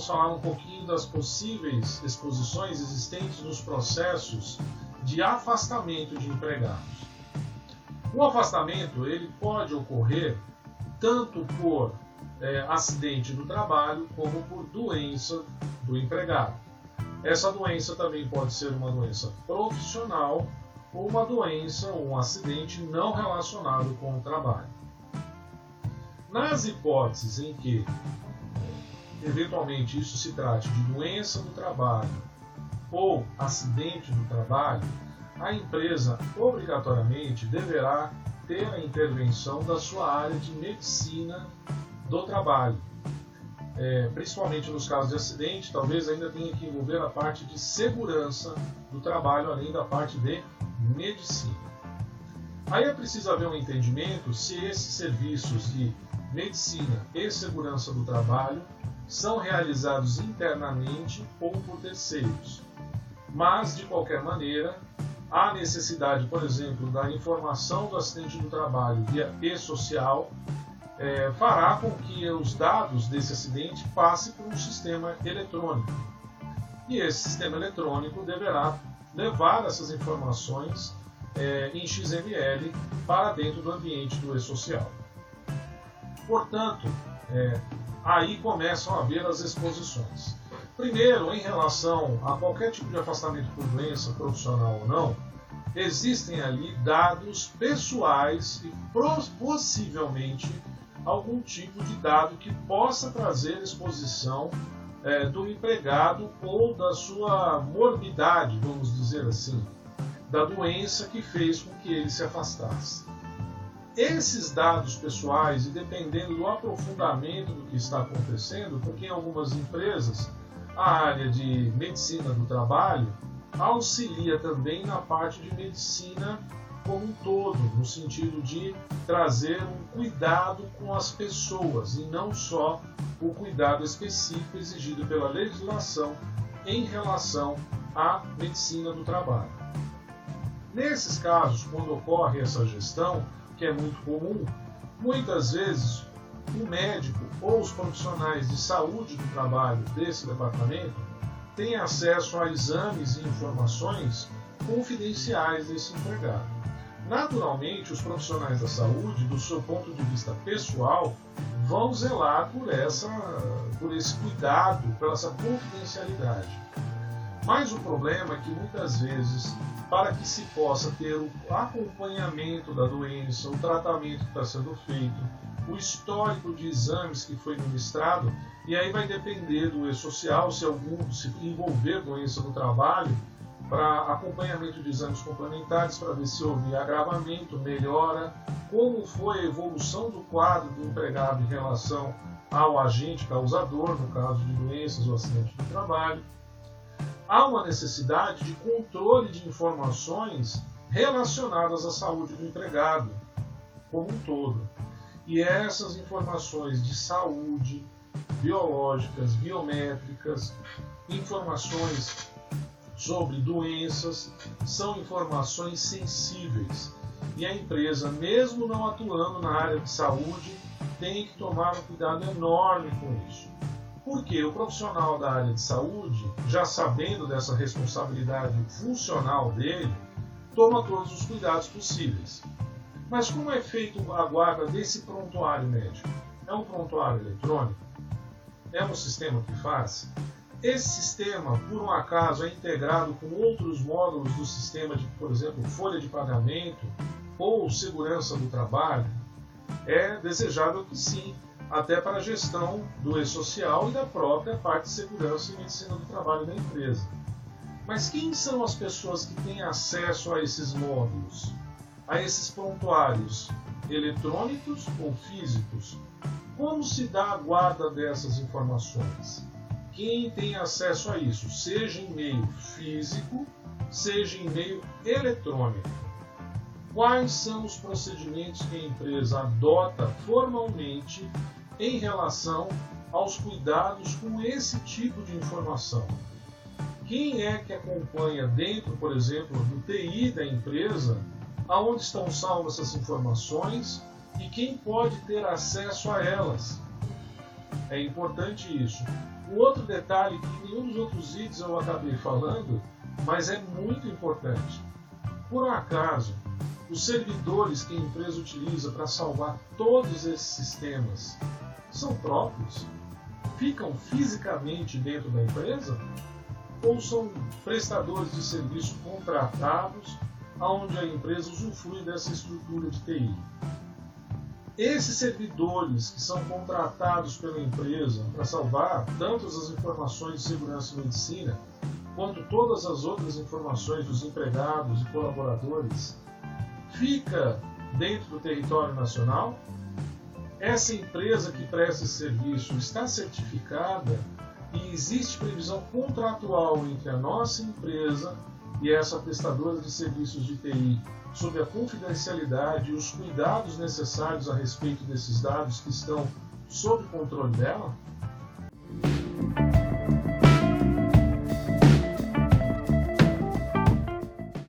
vamos falar um pouquinho das possíveis exposições existentes nos processos de afastamento de empregados. O afastamento ele pode ocorrer tanto por é, acidente do trabalho como por doença do empregado. Essa doença também pode ser uma doença profissional ou uma doença ou um acidente não relacionado com o trabalho. Nas hipóteses em que eventualmente isso se trate de doença do trabalho ou acidente do trabalho, a empresa obrigatoriamente deverá ter a intervenção da sua área de medicina do trabalho. É, principalmente nos casos de acidente, talvez ainda tenha que envolver a parte de segurança do trabalho, além da parte de medicina. Aí é preciso haver um entendimento se esses serviços de medicina e segurança do trabalho são realizados internamente ou por terceiros. Mas, de qualquer maneira, há necessidade, por exemplo, da informação do acidente do trabalho via e-social, é, fará com que os dados desse acidente passem por um sistema eletrônico. E esse sistema eletrônico deverá levar essas informações é, em XML para dentro do ambiente do e-social. Portanto, é, aí começam a haver as exposições. Primeiro, em relação a qualquer tipo de afastamento por doença, profissional ou não, existem ali dados pessoais e possivelmente algum tipo de dado que possa trazer exposição é, do empregado ou da sua morbidade, vamos dizer assim, da doença que fez com que ele se afastasse. Esses dados pessoais, e dependendo do aprofundamento do que está acontecendo, porque em algumas empresas a área de medicina do trabalho auxilia também na parte de medicina como um todo, no sentido de trazer um cuidado com as pessoas e não só o cuidado específico exigido pela legislação em relação à medicina do trabalho. Nesses casos, quando ocorre essa gestão, que é muito comum, muitas vezes o médico ou os profissionais de saúde do trabalho desse departamento têm acesso a exames e informações confidenciais desse empregado. Naturalmente, os profissionais da saúde, do seu ponto de vista pessoal, vão zelar por, essa, por esse cuidado, por essa confidencialidade. Mas o problema é que muitas vezes, para que se possa ter o acompanhamento da doença, o tratamento que está sendo feito, o histórico de exames que foi ministrado, e aí vai depender do E-Social, se algum se envolver doença no trabalho, para acompanhamento de exames complementares para ver se houve agravamento, melhora, como foi a evolução do quadro do empregado em relação ao agente causador, no caso de doenças ou acidente de trabalho. Há uma necessidade de controle de informações relacionadas à saúde do empregado como um todo. E essas informações de saúde, biológicas, biométricas, informações sobre doenças são informações sensíveis e a empresa, mesmo não atuando na área de saúde, tem que tomar um cuidado enorme com isso. Porque o profissional da área de saúde, já sabendo dessa responsabilidade funcional dele, toma todos os cuidados possíveis. Mas como é feito a guarda desse prontuário médico? É um prontuário eletrônico? É um sistema que faz? Esse sistema, por um acaso, é integrado com outros módulos do sistema de, por exemplo, folha de pagamento ou segurança do trabalho? É desejável que sim, até para a gestão do e-social e da própria parte de segurança e medicina do trabalho da empresa. Mas quem são as pessoas que têm acesso a esses módulos, a esses prontuários, eletrônicos ou físicos? Como se dá a guarda dessas informações? quem tem acesso a isso, seja em meio físico, seja em meio eletrônico. Quais são os procedimentos que a empresa adota formalmente em relação aos cuidados com esse tipo de informação? Quem é que acompanha dentro, por exemplo, do TI da empresa, aonde estão salvas essas informações e quem pode ter acesso a elas? É importante isso. O outro detalhe que nenhum dos outros vídeos eu acabei falando, mas é muito importante. Por um acaso, os servidores que a empresa utiliza para salvar todos esses sistemas são próprios? Ficam fisicamente dentro da empresa? Ou são prestadores de serviço contratados, aonde a empresa usufrui dessa estrutura de TI? Esses servidores que são contratados pela empresa para salvar tanto as informações de segurança e medicina, quanto todas as outras informações dos empregados e colaboradores, fica dentro do território nacional? Essa empresa que presta esse serviço está certificada e existe previsão contratual entre a nossa empresa e essa prestadora de serviços de TI sobre a confidencialidade e os cuidados necessários a respeito desses dados que estão sob controle dela?